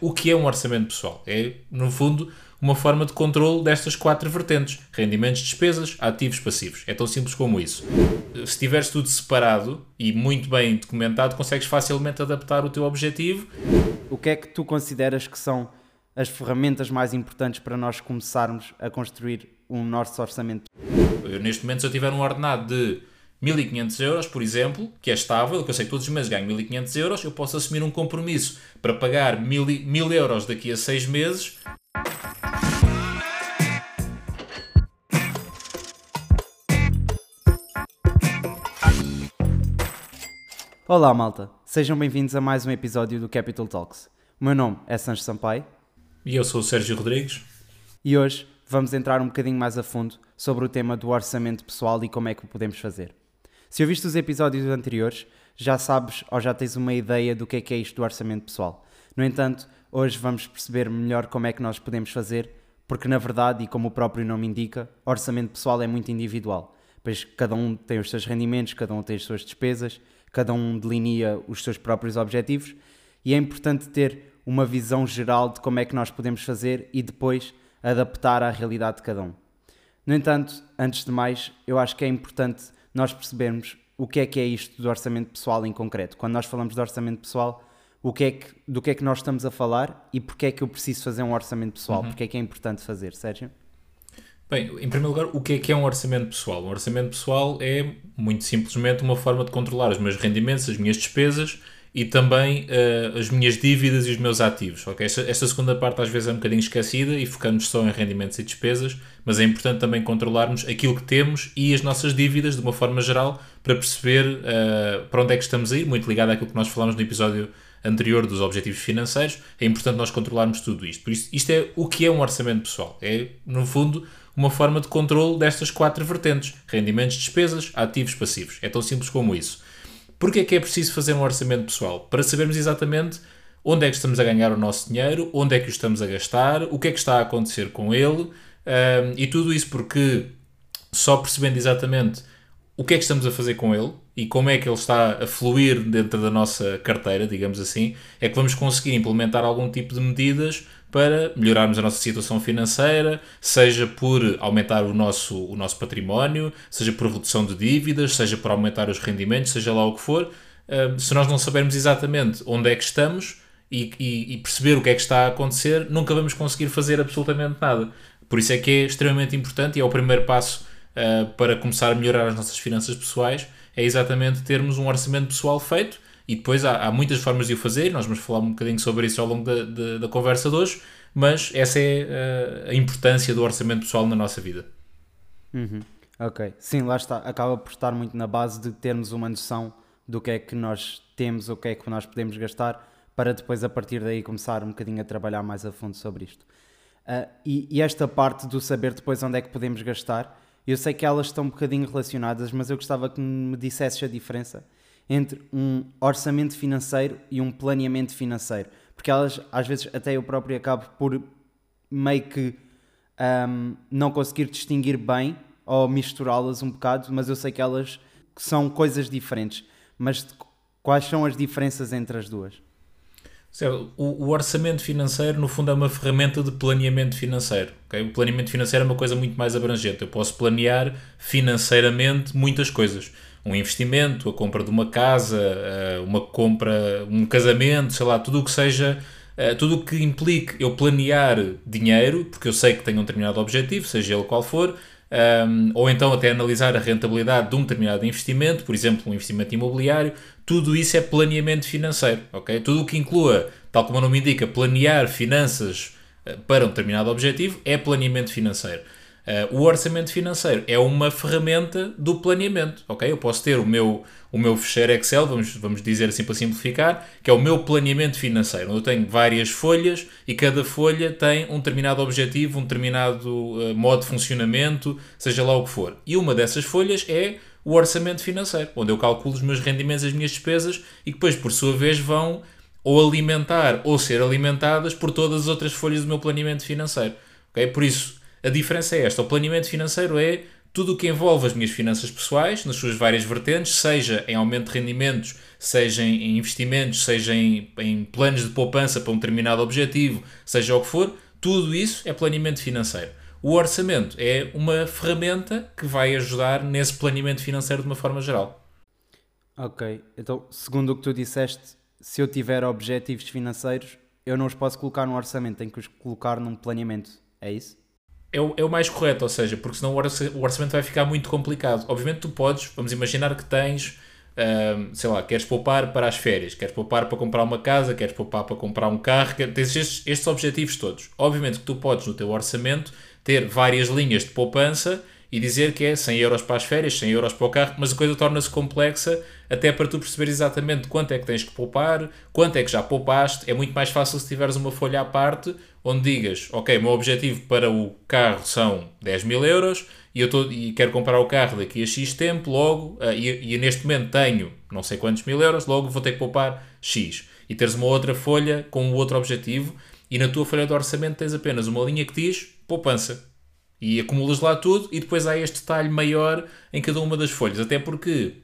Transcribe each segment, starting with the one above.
O que é um orçamento pessoal? É, no fundo, uma forma de controle destas quatro vertentes: rendimentos, despesas, ativos, passivos. É tão simples como isso. Se tiveres tudo separado e muito bem documentado, consegues facilmente adaptar o teu objetivo. O que é que tu consideras que são as ferramentas mais importantes para nós começarmos a construir um nosso orçamento? Eu, neste momento, se eu tiver um ordenado de 1500 euros, por exemplo, que é estável, que eu sei que todos os meses ganho 1500 euros, eu posso assumir um compromisso para pagar 1000, 1000 euros daqui a 6 meses. Olá, malta. Sejam bem-vindos a mais um episódio do Capital Talks. O meu nome é Sancho Sampaio. E eu sou o Sérgio Rodrigues. E hoje vamos entrar um bocadinho mais a fundo sobre o tema do orçamento pessoal e como é que o podemos fazer. Se ouviste os episódios anteriores, já sabes ou já tens uma ideia do que é que é isto do orçamento pessoal. No entanto, hoje vamos perceber melhor como é que nós podemos fazer, porque na verdade, e como o próprio nome indica, orçamento pessoal é muito individual, pois cada um tem os seus rendimentos, cada um tem as suas despesas, cada um delinea os seus próprios objetivos e é importante ter uma visão geral de como é que nós podemos fazer e depois adaptar à realidade de cada um. No entanto, antes de mais, eu acho que é importante nós percebermos o que é que é isto do orçamento pessoal em concreto. Quando nós falamos de orçamento pessoal, o que é que, do que é que nós estamos a falar e porque é que eu preciso fazer um orçamento pessoal, uhum. porque é que é importante fazer, Sérgio? Bem, em primeiro lugar, o que é que é um orçamento pessoal? Um orçamento pessoal é, muito simplesmente, uma forma de controlar os meus rendimentos, as minhas despesas e também uh, as minhas dívidas e os meus ativos. Okay? Esta, esta, segunda parte às vezes é um bocadinho esquecida e focamos só em rendimentos e despesas, mas é importante também controlarmos aquilo que temos e as nossas dívidas de uma forma geral para perceber uh, para onde é que estamos a ir, muito ligado àquilo que nós falámos no episódio anterior dos objetivos financeiros, é importante nós controlarmos tudo isto. Por isso, isto é o que é um orçamento pessoal. É, no fundo, uma forma de controle destas quatro vertentes: rendimentos, despesas, ativos, passivos. É tão simples como isso. Porquê é que é preciso fazer um orçamento pessoal? Para sabermos exatamente onde é que estamos a ganhar o nosso dinheiro, onde é que o estamos a gastar, o que é que está a acontecer com ele, um, e tudo isso porque só percebendo exatamente o que é que estamos a fazer com ele e como é que ele está a fluir dentro da nossa carteira, digamos assim, é que vamos conseguir implementar algum tipo de medidas para melhorarmos a nossa situação financeira, seja por aumentar o nosso, o nosso património, seja por redução de dívidas, seja por aumentar os rendimentos, seja lá o que for. se nós não sabermos exatamente onde é que estamos e, e, e perceber o que é que está a acontecer, nunca vamos conseguir fazer absolutamente nada. Por isso é que é extremamente importante e é o primeiro passo uh, para começar a melhorar as nossas finanças pessoais, é exatamente termos um orçamento pessoal feito e depois há, há, muitas formas de o fazer, nós vamos falar um bocadinho sobre isso ao longo da, da, da conversa de hoje, mas essa é uh, a importância do orçamento pessoal na nossa vida. Uhum. Ok, sim, lá está. Acaba por estar muito na base de termos uma noção do que é que nós temos, o que é que nós podemos gastar, para depois a partir daí começar um bocadinho a trabalhar mais a fundo sobre isto. Uh, e, e, esta parte do saber depois onde é que podemos gastar, eu sei que elas estão um bocadinho relacionadas, mas eu gostava que me dissesses a diferença entre um orçamento financeiro e um planeamento financeiro. Porque elas, às vezes, até eu próprio acabo por meio que um, não conseguir distinguir bem ou misturá-las um bocado, mas eu sei que elas são coisas diferentes. Mas quais são as diferenças entre as duas? O, o, orçamento financeiro, no fundo, é uma ferramenta de planeamento financeiro. Okay? O planeamento financeiro é uma coisa muito mais abrangente. Eu posso planear financeiramente muitas coisas um investimento, a compra de uma casa, eh, uma compra, um casamento, sei lá, tudo o que seja, eh, tudo o que implique eu planear dinheiro, porque eu sei que tenho um determinado objetivo, seja ele qual for, ehm, ou então até analisar a rentabilidade de um determinado investimento, por exemplo, um investimento imobiliário, tudo isso é planeamento financeiro, ok? Tudo o que inclua, tal como o nome indica, planear finanças eh, para um determinado objetivo é planeamento financeiro. Uh, o orçamento financeiro é uma ferramenta do planeamento, ok? Eu posso ter o meu, o meu fecheiro Excel, vamos, vamos dizer assim para simplificar, que é o meu planeamento financeiro, onde eu tenho várias folhas e cada folha tem um determinado objetivo, um determinado uh, modo de funcionamento, seja lá o que for. E uma dessas folhas é o orçamento financeiro, onde eu calculo os meus rendimentos, as minhas despesas e que depois, por sua vez, vão ou alimentar ou ser alimentadas por todas as outras folhas do meu planeamento financeiro. ok? Por isso, a diferença é esta: o planeamento financeiro é tudo o que envolve as minhas finanças pessoais, nas suas várias vertentes, seja em aumento de rendimentos, seja em investimentos, seja em, em planos de poupança para um determinado objetivo, seja o que for, tudo isso é planeamento financeiro. O orçamento é uma ferramenta que vai ajudar nesse planeamento financeiro de uma forma geral. Ok, então, segundo o que tu disseste, se eu tiver objetivos financeiros, eu não os posso colocar no orçamento, tenho que os colocar num planeamento. É isso? É o, é o mais correto, ou seja, porque senão o orçamento vai ficar muito complicado. Obviamente, tu podes, vamos imaginar que tens, hum, sei lá, queres poupar para as férias, queres poupar para comprar uma casa, queres poupar para comprar um carro, tens estes, estes objetivos todos. Obviamente que tu podes, no teu orçamento, ter várias linhas de poupança e dizer que é 100 euros para as férias, 100 euros para o carro, mas a coisa torna-se complexa até para tu perceber exatamente quanto é que tens que poupar, quanto é que já poupaste. É muito mais fácil se tiveres uma folha à parte onde digas, ok, o meu objetivo para o carro são 10 mil euros e eu tô, e quero comprar o carro daqui a X tempo, logo, uh, e, e neste momento tenho não sei quantos mil euros, logo vou ter que poupar X. E teres uma outra folha com o outro objetivo e na tua folha de orçamento tens apenas uma linha que diz poupança e acumulas lá tudo e depois há este detalhe maior em cada uma das folhas. Até porque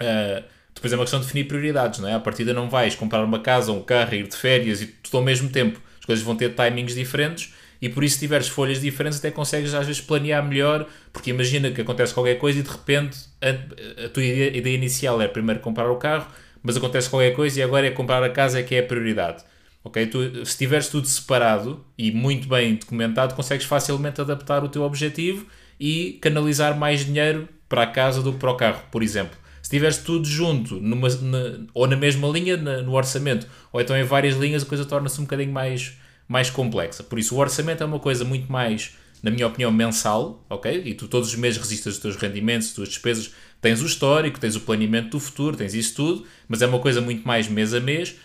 uh, depois é uma questão de definir prioridades, não é? A partida não vais comprar uma casa, um carro, ir de férias e tudo ao mesmo tempo. As coisas vão ter timings diferentes e por isso se tiveres folhas diferentes até consegues às vezes planear melhor, porque imagina que acontece qualquer coisa e de repente a, a tua ideia, ideia inicial é primeiro comprar o carro, mas acontece qualquer coisa e agora é comprar a casa que é a prioridade. Ok? Tu, se tiveres tudo separado e muito bem documentado, consegues facilmente adaptar o teu objetivo e canalizar mais dinheiro para a casa do que para o carro, por exemplo. Se tiveres tudo junto, numa, na, ou na mesma linha na, no orçamento, ou então em várias linhas, a coisa torna-se um bocadinho mais, mais complexa. Por isso, o orçamento é uma coisa muito mais, na minha opinião, mensal, ok? E tu todos os meses registras os teus rendimentos, as tuas despesas, tens o histórico, tens o planeamento do futuro, tens isso tudo, mas é uma coisa muito mais mês a mês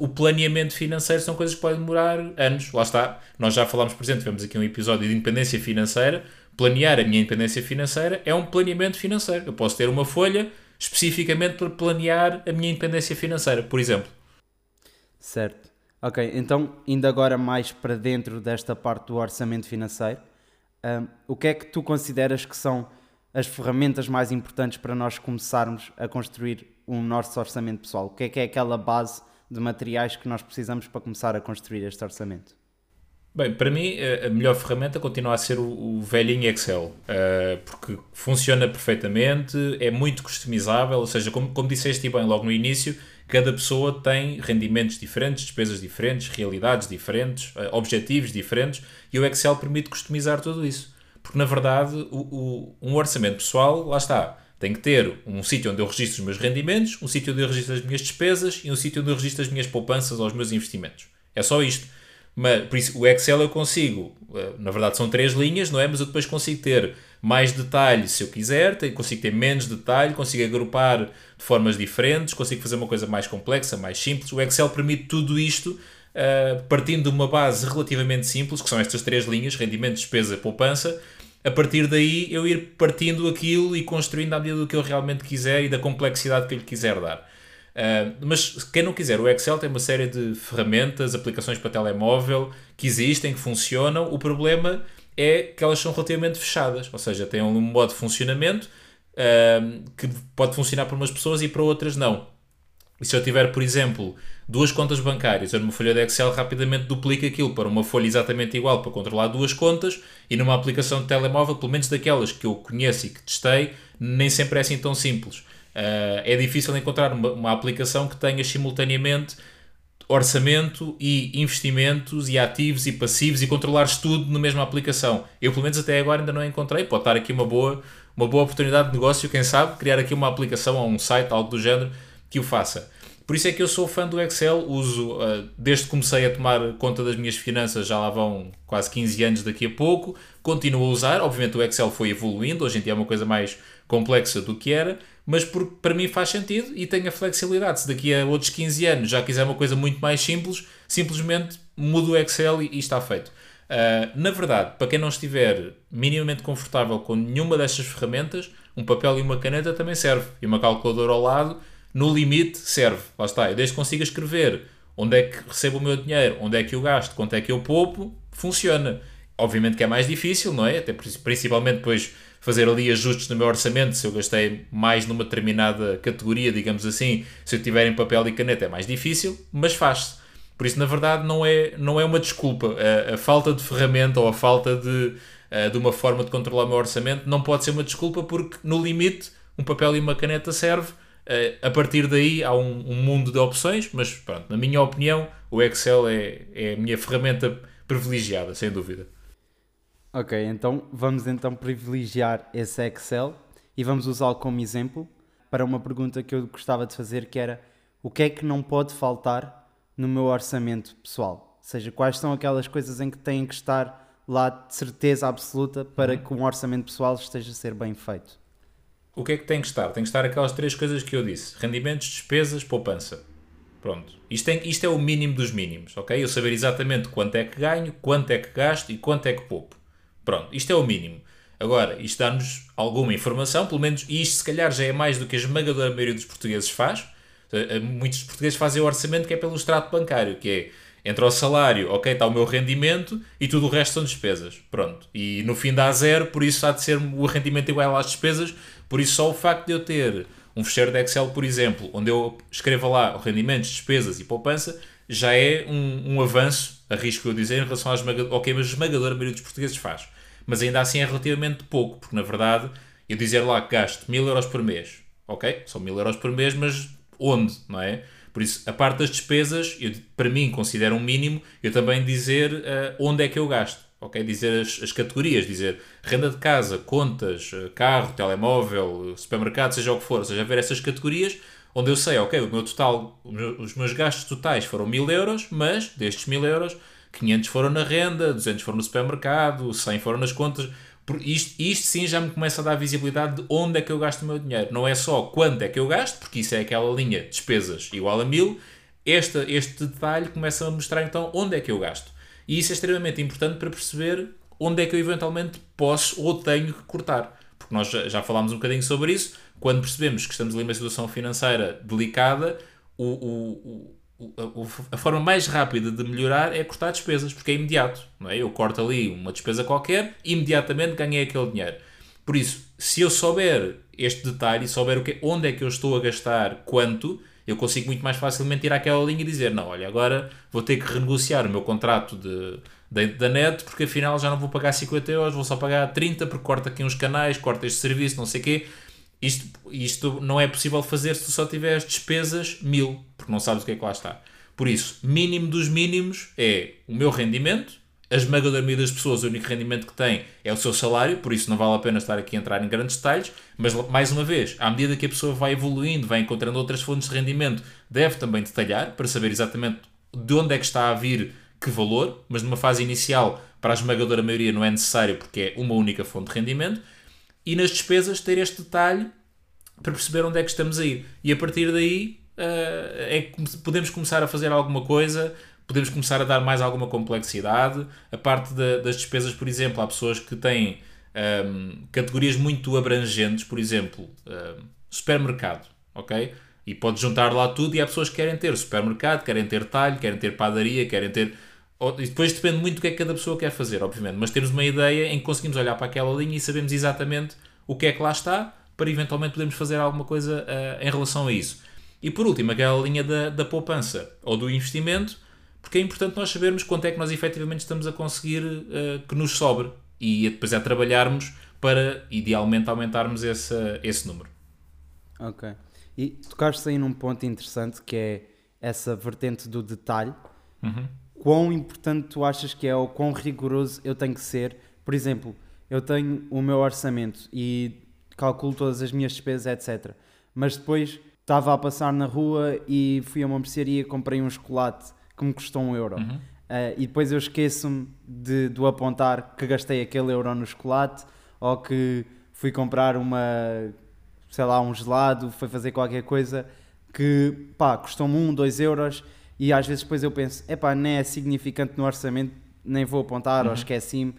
o planeamento financeiro são coisas que podem demorar anos. Lá está, nós já falámos, por exemplo, tivemos aqui um episódio de independência financeira. Planear a minha independência financeira é um planeamento financeiro. Eu posso ter uma folha especificamente para planear a minha independência financeira, por exemplo. Certo. Ok, então, indo agora mais para dentro desta parte do orçamento financeiro, um, o que é que tu consideras que são as ferramentas mais importantes para nós começarmos a construir um nosso orçamento pessoal? O que é que é aquela base de materiais que nós precisamos para começar a construir este orçamento? Bem, para mim a melhor ferramenta continua a ser o, o velhinho Excel, uh, porque funciona perfeitamente, é muito customizável, ou seja, como, como disseste bem logo no início, cada pessoa tem rendimentos diferentes, despesas diferentes, realidades diferentes, uh, objetivos diferentes, e o Excel permite customizar tudo isso. Porque na verdade o, o, um orçamento pessoal, lá está, tenho que ter um sítio onde eu registro os meus rendimentos, um sítio onde eu registro as minhas despesas e um sítio onde eu registro as minhas poupanças ou os meus investimentos. É só isto. Mas, por isso, o Excel eu consigo, eh, na verdade são três linhas, não é? Mas eu depois consigo ter mais detalhe se eu quiser, consigo ter menos detalhe, consigo agrupar de formas diferentes, consigo fazer uma coisa mais complexa, mais simples. O Excel permite tudo isto uh, partindo de uma base relativamente simples, que são estas três linhas, rendimento, despesa, poupança, a partir daí eu ir partindo aquilo e construindo à medida do que eu realmente quiser e da complexidade que eu lhe quiser dar. Uh, mas quem não quiser, o Excel tem uma série de ferramentas, aplicações para telemóvel que existem, que funcionam. O problema é que elas são relativamente fechadas, ou seja, têm um modo de funcionamento uh, que pode funcionar para umas pessoas e para outras não. E se eu tiver, por exemplo, duas contas bancárias, eu numa folha de Excel rapidamente duplico aquilo para uma folha exatamente igual para controlar duas contas e numa aplicação de telemóvel, pelo menos daquelas que eu conheço e que testei, nem sempre é assim tão simples. Uh, é difícil encontrar uma, uma, aplicação que tenha simultaneamente orçamento e investimentos e ativos e passivos e controlares tudo na mesma aplicação. Eu, pelo menos até agora, ainda não encontrei. Pode estar aqui uma boa, uma boa oportunidade de negócio, quem sabe, criar aqui uma aplicação ou um site, algo do género, que o faça. Por isso é que eu sou fã do Excel, uso uh, desde que comecei a tomar conta das minhas finanças, já lá vão quase 15 anos daqui a pouco, continuo a usar. Obviamente o Excel foi evoluindo, hoje em dia é uma coisa mais complexa do que era, mas para mim faz sentido e tenho a flexibilidade. Se daqui a outros 15 anos já quiser uma coisa muito mais simples, simplesmente mudo o Excel e, e está feito. Uh, na verdade, para quem não estiver minimamente confortável com nenhuma destas ferramentas, um papel e uma caneta também serve, e uma calculadora ao lado no limite serve. Lá está. Eu desde que consiga escrever onde é que recebo o meu dinheiro, onde é que eu gasto, quanto é que eu poupo, funciona. obviamente que é mais difícil, não é? Até principalmente depois fazer ali ajustes no meu orçamento, se eu gastei mais numa determinada categoria, digamos assim, se eu tiver em papel e caneta é mais difícil, mas faz-se. Por isso, na verdade, não é, não é uma desculpa. A, a falta de ferramenta ou a falta de, a, de uma forma de controlar o meu orçamento não pode ser uma desculpa porque, no limite, um papel e uma caneta serve. A partir daí há um, um mundo de opções, mas pronto, na minha opinião, o Excel é, é a minha ferramenta privilegiada, sem dúvida. Ok, então vamos então privilegiar esse Excel e vamos usá-lo como exemplo para uma pergunta que eu gostava de fazer que era o que é que não pode faltar no meu orçamento pessoal? Ou seja, quais são aquelas coisas em que têm que estar lá de certeza absoluta para uhum. que um orçamento pessoal esteja a ser bem feito? O que é que tem que estar? Tem que estar aquelas três coisas que eu disse: rendimentos, despesas, poupança. Pronto. Isto, tem, isto é o mínimo dos mínimos, ok? Eu saber exatamente quanto é que ganho, quanto é que gasto e quanto é que poupo. Pronto, isto é o mínimo. Agora, isto dá-nos alguma informação, pelo menos, e isto se calhar já é mais do que a esmagadora maioria dos portugueses faz. Eh, muitos portugueses fazem o orçamento que é pelo extrato bancário, que é entre o salário, ok, está o meu rendimento e tudo o resto são despesas. Pronto. E no fim dá zero, por isso há de ser o rendimento igual às despesas. Por isso, só o facto de eu ter um fecheiro de Excel, por exemplo, onde eu escreva lá rendimentos, despesas e poupança, já é um, um avanço, arrisco eu dizer, em relação esmagadora, ok, mas a esmagadora maioria dos portugueses faz. Mas ainda assim é relativamente pouco, porque na verdade, eu dizer lá que gasto mil euros por mês, ok, são mil euros por mês, mas onde, não é? Por isso, a parte das despesas, eu, para mim, considero um mínimo, eu também dizer uh, onde é que eu gasto, ok? Dizer as, as, categorias, dizer renda de casa, contas, eh, carro, telemóvel, supermercado, seja o que for, ou seja, ver essas categorias onde eu sei, ok, o meu total, os meus gastos totais foram 1000 euros, mas destes 1000 euros, 500 foram na renda, 200 foram no supermercado, 100 foram nas contas. Isto, isto sim já me começa a dar visibilidade de onde é que eu gasto o meu dinheiro. Não é só quanto é que eu gasto, porque isso é aquela linha despesas igual a 1000. Este, este detalhe começa a mostrar então onde é que eu gasto. E isso é extremamente importante para perceber onde é que eu eventualmente posso ou tenho que cortar. Porque nós já, já falámos um bocadinho sobre isso. Quando percebemos que estamos ali numa situação financeira delicada, o, o, a forma mais rápida de melhorar é cortar despesas, porque é imediato. Não é? Eu corto ali uma despesa qualquer imediatamente ganhei aquele dinheiro. Por isso, se eu souber este detalhe e souber o que, onde é que eu estou a gastar quanto, eu consigo muito mais facilmente ir àquela linha e dizer: não, olha, agora vou ter que renegociar o meu contrato de, de, da net porque afinal já não vou pagar 50 euros, vou só pagar 30 porque corta aqui uns canais, corta este serviço, não sei o quê. Isto, isto não é possível fazer se tu só tiveres despesas mil, porque não sabes o que é que lá está. Por isso, mínimo dos mínimos é o meu rendimento. A esmagadora maioria das pessoas, o único rendimento que tem é o seu salário, por isso não vale a pena estar aqui a entrar em grandes detalhes. Mas, mais uma vez, à medida que a pessoa vai evoluindo, vai encontrando outras fontes de rendimento, deve também detalhar para saber exatamente de onde é que está a vir que valor. Mas numa fase inicial, para a esmagadora maioria, não é necessário porque é uma única fonte de rendimento e nas despesas ter este detalhe para perceber onde é que estamos a ir. E a partir daí uh, é que podemos começar a fazer alguma coisa, podemos começar a dar mais alguma complexidade. A parte de, das despesas, por exemplo, há pessoas que têm um, ehm, categorias muito abrangentes, por exemplo, um, ehm, supermercado, ok? E pode juntar lá tudo e há pessoas que querem ter supermercado, querem ter talho, querem ter padaria, querem ter e depois depende muito do que é que cada pessoa quer fazer, obviamente, mas temos uma ideia em que conseguimos olhar para aquela linha e sabemos exatamente o que é que lá está para eventualmente podermos fazer alguma coisa uh, em relação a isso. E por último, aquela linha da, da poupança ou do investimento, porque é importante nós sabermos quanto é que nós efetivamente estamos a conseguir uh, que nos sobre e depois é trabalharmos para idealmente aumentarmos esse, esse número. Ok. E tocaste aí num ponto interessante que é essa vertente do detalhe. Uhum quão importante tu achas que é ou quão rigoroso eu tenho que ser. Por exemplo, eu tenho o meu orçamento e calculo todas as minhas despesas, etc. Mas depois estava a passar na rua e fui a uma mercearia comprei um chocolate que me custou um euro. Uhum. Uh, e depois eu esqueço-me de, de apontar que gastei aquele euro no chocolate ou que fui comprar uma, sei lá, um gelado, fui fazer qualquer coisa que, pá, custou-me um, dois euros e às vezes depois eu penso, epá, nem é significante no orçamento, nem vou apontar uhum. ou esqueci-me.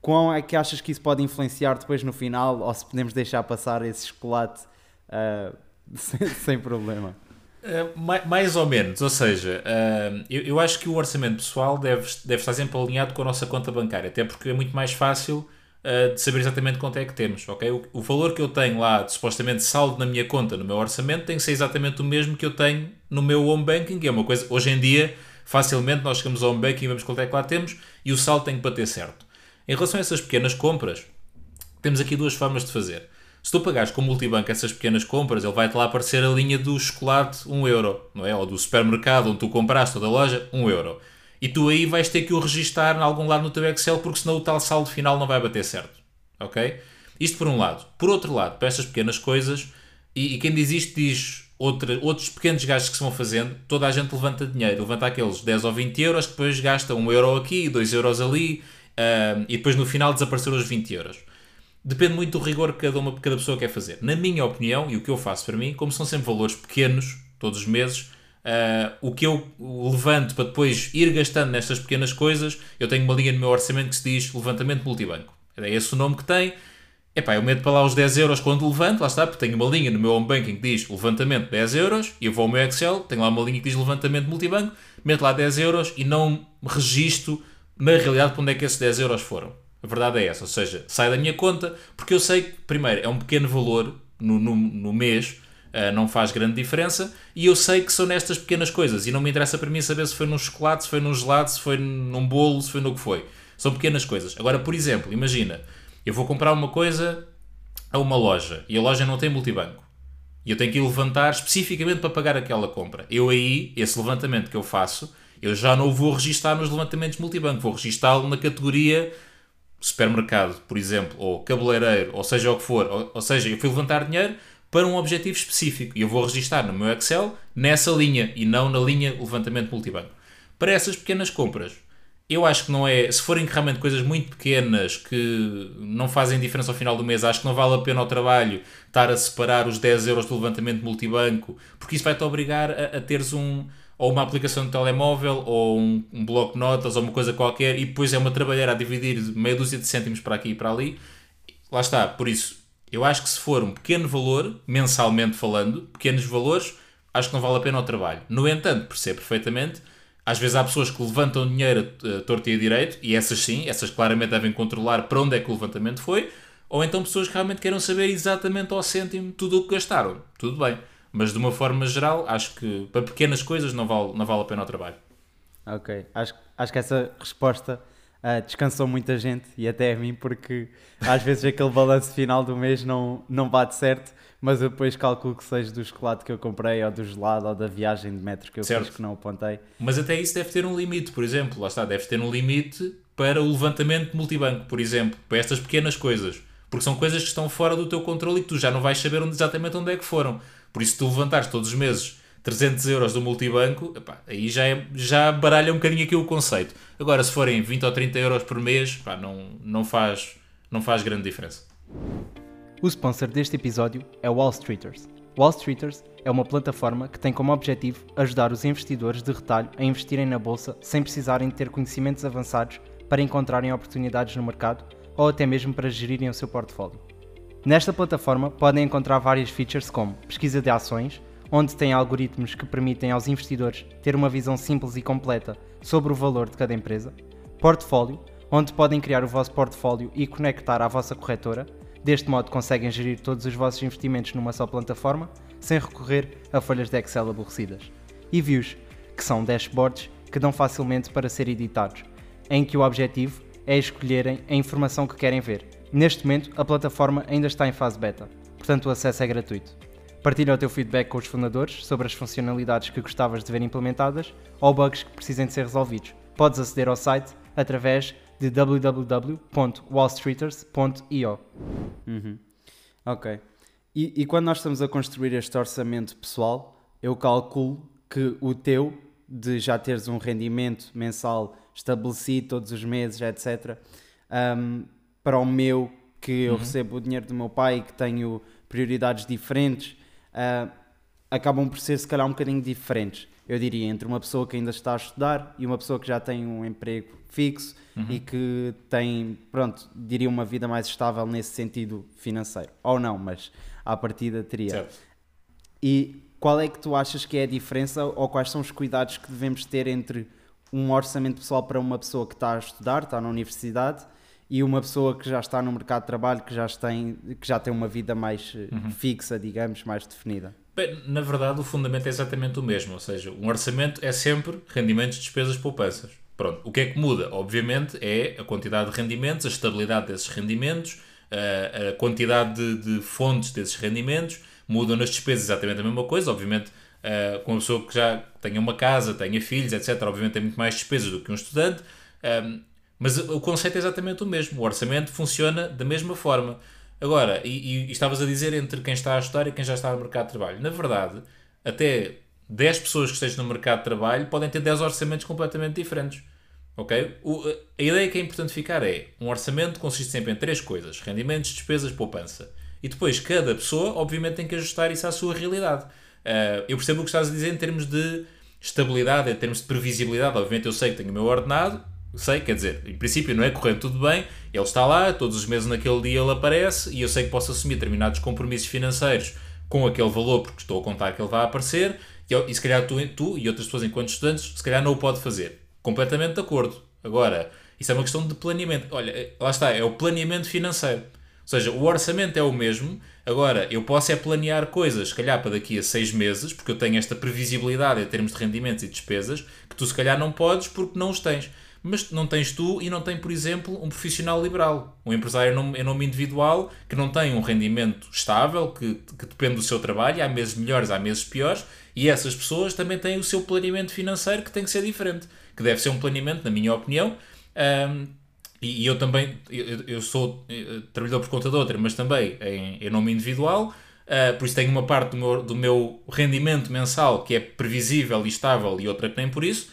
Quão é que achas que isso pode influenciar depois no final ou se podemos deixar passar esse chocolate uh, sem, sem, problema? Uh, mais ou menos, ou seja, uh, eu, eu, acho que o orçamento pessoal deve, deve estar sempre alinhado com a nossa conta bancária, até porque é muito mais fácil uh, de saber exatamente quanto é que temos, ok? O, o, valor que eu tenho lá de supostamente saldo na minha conta, no meu orçamento, tem que ser exatamente o mesmo que eu tenho no meu home banking, que é uma coisa, hoje em dia, facilmente nós chegamos ao home banking e vemos quanto é que lá temos e o saldo tem que bater certo. Em relação a essas pequenas compras, temos aqui duas formas de fazer. Se tu pagares com o multibanco essas pequenas compras, ele vai-te lá aparecer a linha do chocolate 1 euro, não é? Ou do supermercado onde tu compraste ou da loja, 1 euro. E tu aí vais ter que o registar em algum lado no teu Excel porque senão o tal saldo final não vai bater certo. Ok? Isto por um lado. Por outro lado, para estas pequenas coisas, e, e quem diz isto diz outra, outros pequenos gastos que se vão fazendo, toda a gente levanta dinheiro. Levanta aqueles 10 ou 20 euros que depois gasta 1 euro aqui, 2 euros ali, uh, e depois no final desapareceram os 20 euros. Depende muito do rigor que cada, uma, cada pessoa quer fazer. Na minha opinião, e o que eu faço para mim, como são sempre valores pequenos, todos os meses, uh, o que eu levanto para depois ir gastando nestas pequenas coisas, eu tenho uma linha no meu orçamento que se diz levantamento multibanco. É esse o nome que tem. Epá, eu meto para lá os 10 euros quando levanto, lá está, porque tenho uma linha no meu home banking que diz levantamento 10 euros, e eu vou ao meu Excel, tenho lá uma linha que diz levantamento multibanco, meto lá 10 euros e não registro na realidade para onde é que esses 10 euros foram. A verdade é essa, ou seja, sai da minha conta, porque eu sei que, primeiro, é um pequeno valor no, no, no mês, uh, não faz grande diferença, e eu sei que são nestas pequenas coisas, e não me interessa para mim saber se foi num chocolate, se foi num gelado, se foi num bolo, se foi no que foi. São pequenas coisas. Agora, por exemplo, imagina, eu vou comprar uma coisa a uma loja, e a loja não tem multibanco. E eu tenho que ir levantar especificamente para pagar aquela compra. Eu aí, esse levantamento que eu faço, eu já não o vou registar nos levantamentos multibanco, vou registá-lo na categoria supermercado, por exemplo, ou cabeleireiro, ou seja o que for, ou, ou, seja, eu fui levantar dinheiro para um objetivo específico e eu vou registar no meu Excel nessa linha e não na linha levantamento multibanco. Para essas pequenas compras, eu acho que não é, se forem realmente coisas muito pequenas que não fazem diferença ao final do mês, acho que não vale a pena o trabalho estar a separar os 10 euros do levantamento multibanco, porque isso vai-te obrigar a, a teres um, ou uma aplicação de telemóvel, ou um, um bloco de notas, ou uma coisa qualquer, e depois é uma trabalheira a dividir meia dúzia de cêntimos para aqui e para ali. Lá está, por isso, eu acho que se for um pequeno valor, mensalmente falando, pequenos valores, acho que não vale a pena o trabalho. No entanto, percebo perfeitamente, às vezes há pessoas que levantam dinheiro a torto e a direito, e essas sim, essas claramente devem controlar para onde é que o levantamento foi, ou então pessoas que realmente queiram saber exatamente ao cêntimo tudo o que gastaram. Tudo bem. Mas de uma forma geral, acho que para pequenas coisas não vale, não vale a pena o trabalho. Ok, acho, acho que essa resposta uh, descansou muita gente e até a mim, porque às vezes aquele balanço final do mês não, não bate certo, mas eu depois calculo que seja do chocolate que eu comprei, ou do gelado, ou da viagem de metro que eu certo. fiz que não apontei. Mas até isso deve ter um limite, por exemplo, lá está, deve ter um limite para o levantamento multibanco, por exemplo, para estas pequenas coisas. Porque são coisas que estão fora do teu controle e que tu já não vais saber onde, exatamente onde é que foram. Por isso, se tu levantares todos os meses 300 euros do multibanco, epá, aí já, é, já baralha um bocadinho aqui o conceito. Agora, se forem 20 ou 30 euros por mês, epá, não, não, faz, não faz grande diferença. O sponsor deste episódio é Wall Streeters. Wall Streeters é uma plataforma que tem como objetivo ajudar os investidores de retalho a investirem na bolsa sem precisarem ter conhecimentos avançados para encontrarem oportunidades no mercado ou até mesmo para gerirem o seu portfólio. Nesta plataforma podem encontrar várias features como pesquisa de ações, onde tem algoritmos que permitem aos investidores ter uma visão simples e completa sobre o valor de cada empresa, portfólio, onde podem criar o vosso portfólio e conectar à vossa corretora. Deste modo conseguem gerir todos os vossos investimentos numa só plataforma, sem recorrer a folhas de Excel aborrecidas. E views, que são dashboards que dão facilmente para ser editados, em que o objetivo é escolherem a informação que querem ver Neste momento, a plataforma ainda está em fase beta, portanto o acesso é gratuito. Partilha o teu feedback com os fundadores sobre as funcionalidades que gostavas de ver implementadas ou bugs que precisem de ser resolvidos. Podes aceder ao site através de www.wallstreeters.io. Uhum. Ok. E, e quando nós estamos a construir este orçamento pessoal, eu calculo que o teu, de já teres um rendimento mensal estabelecido todos os meses, etc., um, para o meu, que eu uhum. recebo o dinheiro do meu pai e que tenho prioridades diferentes, uh, acabam por ser se calhar um bocadinho diferentes. Eu diria, entre uma pessoa que ainda está a estudar e uma pessoa que já tem um emprego fixo uhum. e que tem, pronto, diria uma vida mais estável nesse sentido financeiro. Ou não, mas à partida teria. Certo. E qual é que tu achas que é a diferença ou quais são os cuidados que devemos ter entre um orçamento pessoal para uma pessoa que está a estudar, está na universidade, e uma pessoa que já está no mercado de trabalho, que já tem, que já tem uma vida mais eh, uhum. fixa, digamos, mais definida? Bem, na verdade, o fundamento é exatamente o mesmo, ou seja, um orçamento é sempre rendimentos, despesas, poupanças. Pronto, o que é que muda? Obviamente é a quantidade de rendimentos, a estabilidade desses rendimentos, a, a quantidade de, de, fontes desses rendimentos, mudam nas despesas exatamente a mesma coisa, obviamente uh, com uma pessoa que já tenha uma casa, tenha filhos, etc., obviamente tem muito mais despesas do que um estudante, um, mas o conceito é exatamente o mesmo, o orçamento funciona da mesma forma. Agora, e, e, e estavas a dizer entre quem está a estudar e quem já está no mercado de trabalho, na verdade, até 10 pessoas que estejam no mercado de trabalho podem ter 10 orçamentos completamente diferentes. Ok? O, a ideia que é importante ficar é: um orçamento consiste sempre em três coisas: rendimentos, despesas, poupança. E depois cada pessoa, obviamente, tem que ajustar isso à sua realidade. Uh, eu percebo o que estás a dizer em termos de estabilidade, em termos de previsibilidade. Obviamente, eu sei que tenho o meu ordenado, sei, quer dizer, em princípio não é correndo tudo bem, ele está lá, todos os meses naquele dia ele aparece e eu sei que posso assumir determinados compromissos financeiros com aquele valor porque estou a contar que ele vai aparecer e, e se calhar tu, tu e outras pessoas enquanto estudantes se calhar não o pode fazer. Completamente de acordo. Agora, isso é uma questão de planeamento. Olha, eh, lá está, é o planeamento financeiro. Ou seja, o orçamento é o mesmo. Agora, eu posso é planear coisas, se calhar para daqui a seis meses, porque eu tenho esta previsibilidade em termos de rendimentos e despesas, que tu se calhar não podes porque não os tens. Mas não tens tu e não tem, por exemplo, um profissional liberal, um empresário em nome individual que não tem um rendimento estável, que, que depende do seu trabalho, há meses melhores, há meses piores, e essas pessoas também têm o seu planeamento financeiro que tem que ser diferente que deve ser um planeamento, na minha opinião. Um, e, eu também, eu, eu sou eu, trabalhador por conta de outra, mas também em, em nome individual, uh, por isso tenho uma parte do meu, do meu rendimento mensal que é previsível e estável e outra que nem por isso.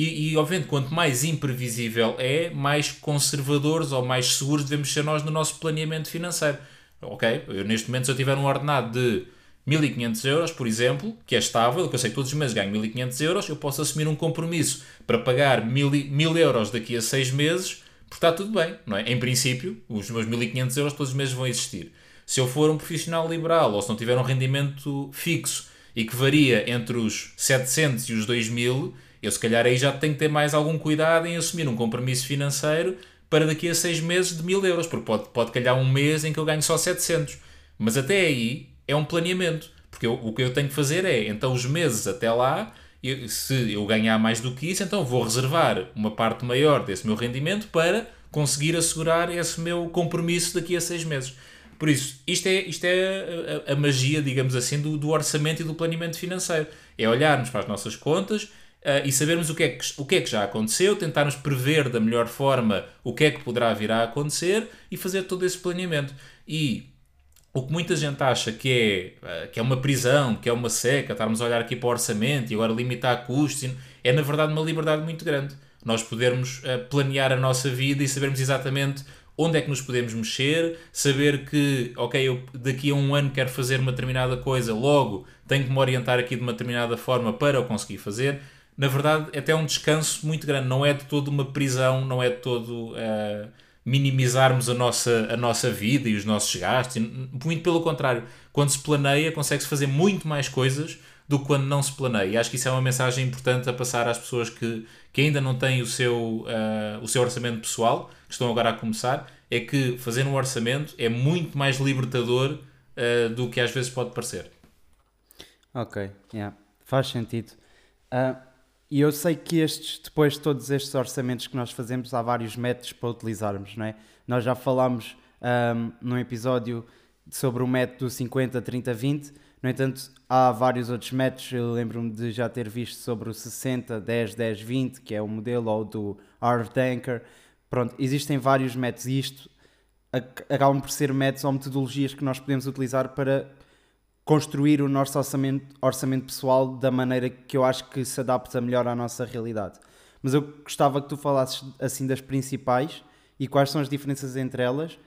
E, e, obviamente, quanto mais imprevisível é, mais conservadores ou mais seguros devemos ser nós no nosso planeamento financeiro. Ok? Eu, neste momento, se eu tiver um ordenado de 1500 euros, por exemplo, que é estável, que eu sei que todos os meses ganho 1500 euros, eu posso assumir um compromisso para pagar 1000, euros daqui a 6 meses, porque está tudo bem, não é? Em princípio, os meus 1500 euros todos os meses vão existir. Se eu for um profissional liberal ou se não tiver um rendimento fixo e que varia entre os 700 e os 2000, eu se calhar aí já tenho que ter mais algum cuidado em assumir um compromisso financeiro para daqui a 6 meses de 1000 euros, porque pode, pode calhar um mês em que eu ganho só 700. Mas até aí é um planeamento. Porque eu, o que eu tenho que fazer é, então, os meses até lá, eu, se eu ganhar mais do que isso, então vou reservar uma parte maior desse meu rendimento para conseguir assegurar esse meu compromisso daqui a seis meses. Por isso, isto é, isto é a, a magia, digamos assim, do, do, orçamento e do planeamento financeiro. É olharmos para as nossas contas uh, e sabermos o que, é que, o que é que já aconteceu, tentarmos prever da melhor forma o que é que poderá vir a acontecer e fazer todo esse planeamento. E o que muita gente acha que é, eh, que é uma prisão, que é uma seca, estarmos a olhar aqui para o orçamento e agora limitar custos, é na verdade uma liberdade muito grande. Nós podermos eh, planear a nossa vida e sabermos exatamente onde é que nos podemos mexer, saber que, ok, eu daqui a um ano quero fazer uma determinada coisa, logo tenho que me orientar aqui de uma determinada forma para o conseguir fazer. Na verdade, é até um descanso muito grande, não é de todo uma prisão, não é de todo. Uh, minimizarmos a nossa, a nossa vida e os nossos gastos. Muito pelo contrário, quando se planeia, consegue-se fazer muito mais coisas do que quando não se planeia. E acho que isso é uma mensagem importante a passar às pessoas que, que ainda não têm o seu, uh, o seu orçamento pessoal, que estão agora a começar, é que fazer um orçamento é muito mais libertador uh, do que às vezes pode parecer. Ok, yeah. faz sentido. Uh, e eu sei que estes, depois de todos estes orçamentos que nós fazemos, há vários métodos para utilizarmos, não é? Nós já falámos um, num episódio sobre o método 50, 30, 20, no entanto, há vários outros métodos. Eu lembro-me de já ter visto sobre o 60, 10, 10, 20, que é o modelo, ou do Art Anchor. Pronto, existem vários métodos e isto acabam por ser métodos ou metodologias que nós podemos utilizar para construir o nosso orçamento, orçamento pessoal da maneira que eu acho que se adapta melhor à nossa realidade. Mas eu gostava que tu falasses assim das principais e quais são as diferenças entre elas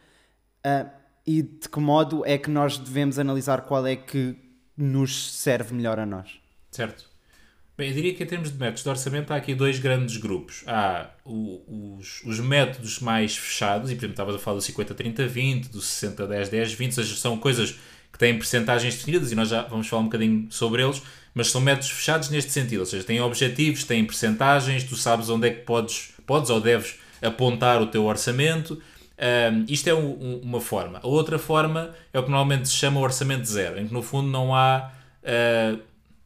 uh, e de que modo é que nós devemos analisar qual é que nos serve melhor a nós. Certo. Bem, eu diria que em termos de métodos de orçamento há aqui dois grandes grupos. Há o, os, os, métodos mais fechados, e por exemplo estavas a falar do 50-30-20, do 60-10-10-20, ou seja, são coisas que têm percentagens definidas e nós já vamos falar um bocadinho sobre eles, mas são métodos fechados neste sentido, ou seja, têm objetivos, têm percentagens, tu sabes onde é que podes, podes ou deves apontar o teu orçamento. Um, isto é um, um, uma forma. A outra forma é o que normalmente se chama orçamento zero, em que no fundo não há. Uh,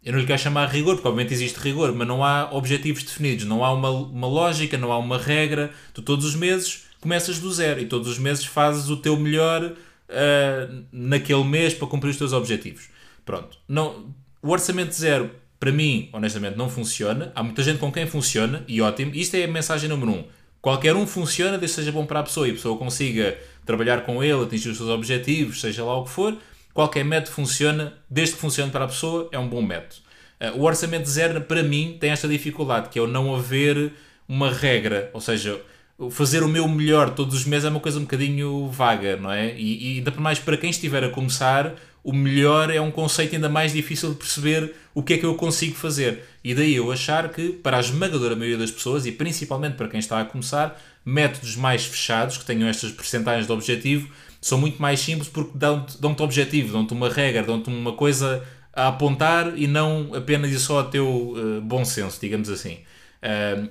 eu não lhe quero chamar rigor, porque obviamente existe rigor, mas não há objetivos definidos, não há uma, uma lógica, não há uma regra. Tu todos os meses começas do zero e todos os meses fazes o teu melhor uh, naquele mês para cumprir os teus objetivos. Pronto. Não, o orçamento zero, para mim, honestamente, não funciona. Há muita gente com quem funciona e ótimo. Isto é a mensagem número um. Qualquer um funciona desde que seja bom para a pessoa e a pessoa consiga trabalhar com ele, atingir os seus objetivos, seja lá o que for. Qualquer método funciona, desde que funcione para a pessoa, é um bom método. Uh, o orçamento zero, para mim, tem esta dificuldade, que é o não haver uma regra, ou seja, fazer o meu melhor todos os meses é uma coisa um bocadinho vaga, não é? E, e ainda por mais para quem estiver a começar, o melhor é um conceito ainda mais difícil de perceber o que é que eu consigo fazer. E daí eu achar que, para a esmagadora maioria das pessoas, e principalmente para quem está a começar, métodos mais fechados, que tenham estas percentagens de objetivo, são muito mais simples porque dão-te dão objetivo, dão-te uma regra, dão-te uma coisa a apontar e não apenas e só a teu uh, bom senso, digamos assim.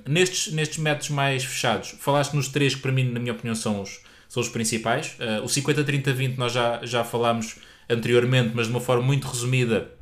Nestes, nestes métodos mais fechados, falaste nos três que para mim, na minha opinião, são os, são os principais. Uh, o 50-30-20 nós já, já falámos anteriormente, mas de uma forma muito resumida,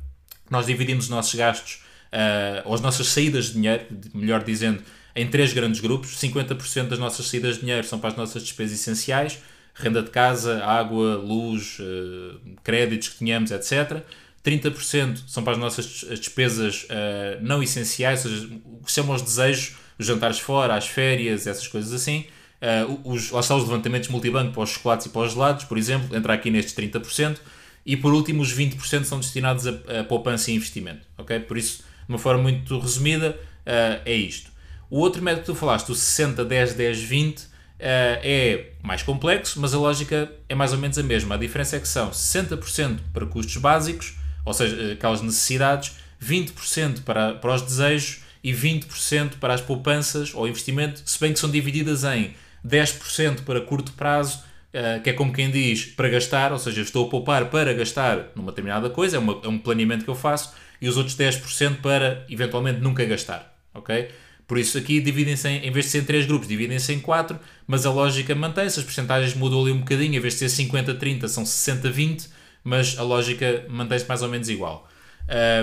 nós dividimos os nossos gastos, uh, ou as nossas saídas de dinheiro, melhor dizendo, em três grandes grupos. 50% das nossas saídas de dinheiro são para as nossas despesas essenciais, renda de casa, água, luz, uh, créditos que tenhamos, etc. 30% são para as nossas despesas uh, não essenciais, ou seja, o que se chama os desejos, os jantares fora, as férias, essas coisas assim. Uh, os, os levantamentos multibanco para os chocolates e para os gelados, por exemplo, entra aqui nestes 30%. E por último, os 20% são destinados a, a, poupança e investimento. Okay? Por isso, de uma forma muito resumida, uh, é isto. O outro método que tu falaste, o 60, 10, 10, 20, é mais complexo, mas a lógica é mais ou menos a mesma. A diferença é que são 60% para custos básicos, ou seja, aquelas necessidades, 20% para, para os desejos e 20% para as poupanças ou investimento, se bem que são divididas em 10% para curto prazo, uh, que é como quem diz para gastar, ou seja, estou a poupar para gastar numa determinada coisa, é, uma, é um planeamento que eu faço, e os outros 10% para eventualmente nunca gastar, ok? Por isso aqui dividem-se em, em vez de ser em 3 grupos, dividem-se em 4, mas a lógica mantém-se, as porcentagens mudam ali um bocadinho, em vez de ser 50-30 são 60-20, mas a lógica mantém-se mais ou menos igual.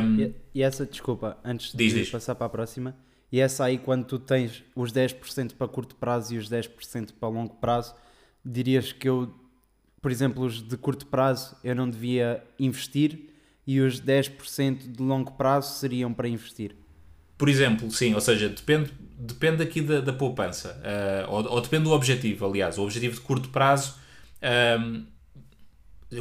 Um, e, e, essa, desculpa, antes diz, de diz. passar para a próxima, e essa aí quando tu tens os 10% para curto prazo e os 10% para longo prazo, dirias que eu, por exemplo, os de curto prazo eu não devia investir e os 10% de longo prazo seriam para investir? Por exemplo, sim, ou seja, depende, depende aqui da, da poupança, uh, ou, ou, depende do objetivo, aliás, o objetivo de curto prazo um,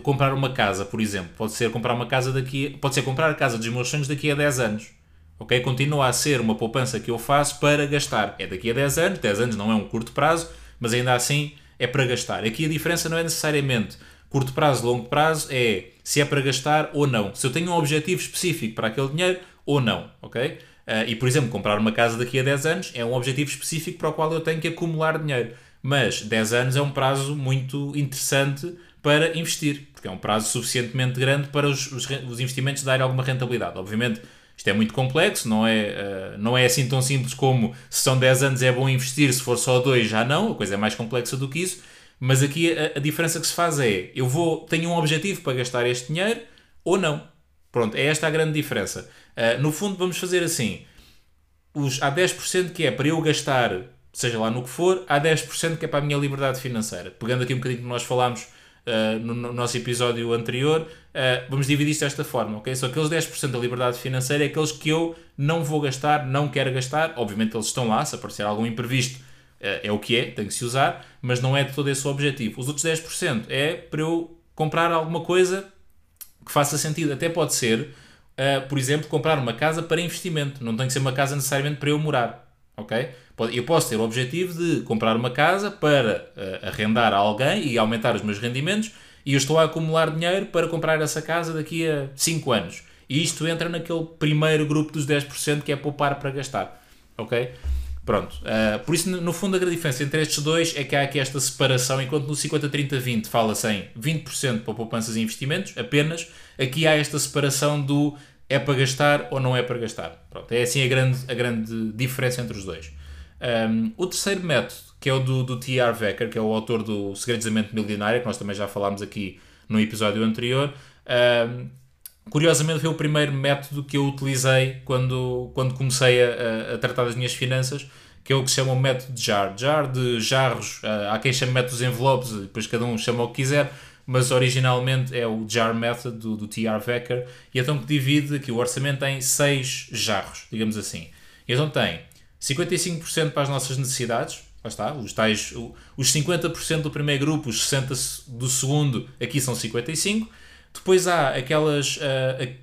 comprar uma casa, por exemplo, pode ser comprar uma casa daqui, pode ser comprar a casa dos meus sonhos daqui a 10 anos. Ok? Continua a ser uma poupança que eu faço para gastar. É daqui a 10 anos, 10 anos não é um curto prazo, mas ainda assim é para gastar. Aqui a diferença não é necessariamente curto prazo, longo prazo, é se é para gastar ou não. Se eu tenho um objetivo específico para aquele dinheiro ou não, ok? Uh, e, por exemplo, comprar uma casa daqui a 10 anos é um objetivo específico para o qual eu tenho que acumular dinheiro. Mas 10 anos é um prazo muito interessante para investir, porque é um prazo suficientemente grande para os, os, os investimentos darem alguma rentabilidade. Obviamente, isto é muito complexo, não é, uh, não é assim tão simples como se são 10 anos é bom investir, se for só 2 já não, a coisa é mais complexa do que isso. Mas aqui a, a, diferença que se faz é: eu vou, tenho um objetivo para gastar este dinheiro ou não. Pronto, é esta a grande diferença. Uh, no fundo, vamos fazer assim: os, há 10% que é para eu gastar, seja lá no que for, há 10% que é para a minha liberdade financeira. Pegando aqui um bocadinho que nós falámos uh, no, no, nosso episódio anterior, uh, vamos dividir isto desta forma, ok? Só aqueles 10% da liberdade financeira é aqueles que eu não vou gastar, não quero gastar. Obviamente eles estão lá, se aparecer algum imprevisto, uh, é o que é, tem que se usar, mas não é de todo esse o objetivo. Os outros 10% é para eu comprar alguma coisa que faça sentido. Até pode ser, por exemplo, comprar uma casa para investimento. Não tem que ser uma casa necessariamente para eu morar ok? Eu posso ter o objetivo de comprar uma casa para uh, arrendar a alguém e aumentar os meus rendimentos e eu estou a acumular dinheiro para comprar essa casa daqui a 5 anos. E isto entra naquele primeiro grupo dos 10% que é poupar para gastar, ok? Pronto. Uh, por isso, no fundo, a grande diferença entre estes dois é que há aqui esta separação, enquanto no 50-30-20 fala-se em 20% para poupanças e investimentos, apenas, aqui há esta separação do é para gastar ou não é para gastar. Pronto, é assim a grande, a grande diferença entre os dois. Um, o terceiro método, que é o do, do T.R. Vecker, que é o autor do Segredos da Mente Milionária, que nós também já falámos aqui no episódio anterior, um, curiosamente foi o primeiro método que eu utilizei quando, quando comecei a, a, tratar das minhas finanças, que é o que se chama o método de jar. Jar de jarros, uh, há quem chame métodos envelopes, depois cada um chama o que quiser, mas originalmente é o jar method do, do T.R. Vecker, e então que divide aqui o orçamento em seis jarros, digamos assim. E então tem 55% para as nossas necessidades, lá está, os, tais, os 50% do primeiro grupo, os 60% do segundo, aqui são 55%. Depois há aquelas, uh,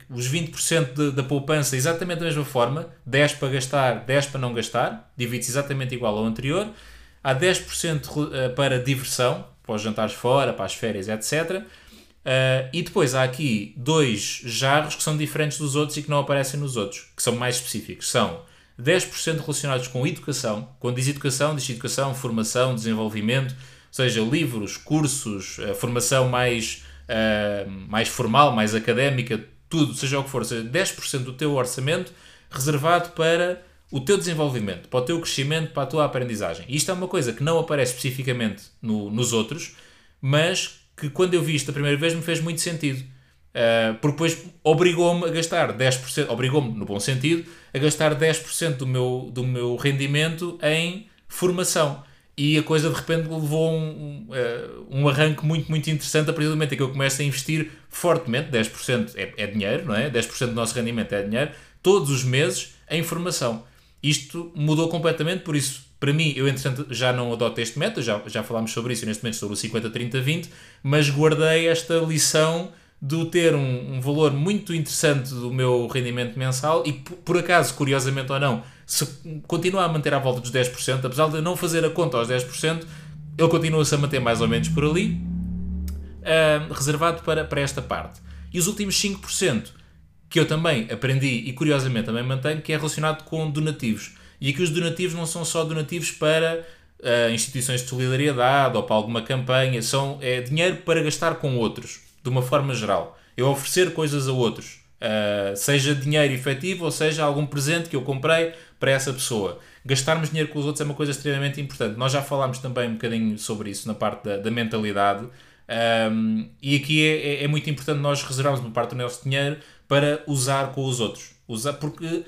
os 20% de, da poupança exatamente da mesma forma, 10 para gastar, 10 para não gastar, divide-se exatamente igual ao anterior. Há 10% eh, para diversão, para os jantares fora, para as férias, etc. Uh, eh, e depois há aqui dois jarros que são diferentes dos outros e que não aparecem nos outros, que são mais específicos. São 10% relacionados com educação. Quando diz educação, diz educação, formação, desenvolvimento, ou seja, livros, cursos, uh, formação mais, uh, mais formal, mais académica, tudo, seja o que for, seja 10% do teu orçamento reservado para o teu desenvolvimento, para o teu crescimento, para a tua aprendizagem. E isto é uma coisa que não aparece especificamente no, nos outros, mas que quando eu vi isto a primeira vez me fez muito sentido. Uh, porque depois obrigou-me a gastar 10%, obrigou-me, no bom sentido, a gastar 10% do meu, do meu rendimento em formação. E a coisa de repente levou um, uh, um arranque muito, muito interessante a partir do momento em que eu começo a investir fortemente, 10% é, é dinheiro, não é? 10% do nosso rendimento é dinheiro, todos os meses em formação. Isto mudou completamente, por isso, para mim, eu entretanto já não adoto este método, já, já falámos sobre isso neste momento, sobre o 50, 30, 20, mas guardei esta lição de ter um, um, valor muito interessante do meu rendimento mensal e, por, acaso, curiosamente ou não, se continua a manter à volta dos 10%, apesar de não fazer a conta aos 10%, ele continua-se a manter mais ou menos por ali, uh, reservado para, para esta parte. E os últimos 5%, que eu também aprendi e curiosamente também mantenho, que é relacionado com donativos. E aqui os donativos não são só donativos para uh, instituições de solidariedade ou para alguma campanha, são é, dinheiro para gastar com outros, de uma forma geral. Eu oferecer coisas a outros, uh, seja dinheiro efetivo ou seja algum presente que eu comprei para essa pessoa. Gastarmos dinheiro com os outros é uma coisa extremamente importante. Nós já falámos também um bocadinho sobre isso na parte da, da mentalidade. Um, e aqui é, é, é, muito importante nós reservarmos uma parte do nosso dinheiro para usar com os outros. Usar, porque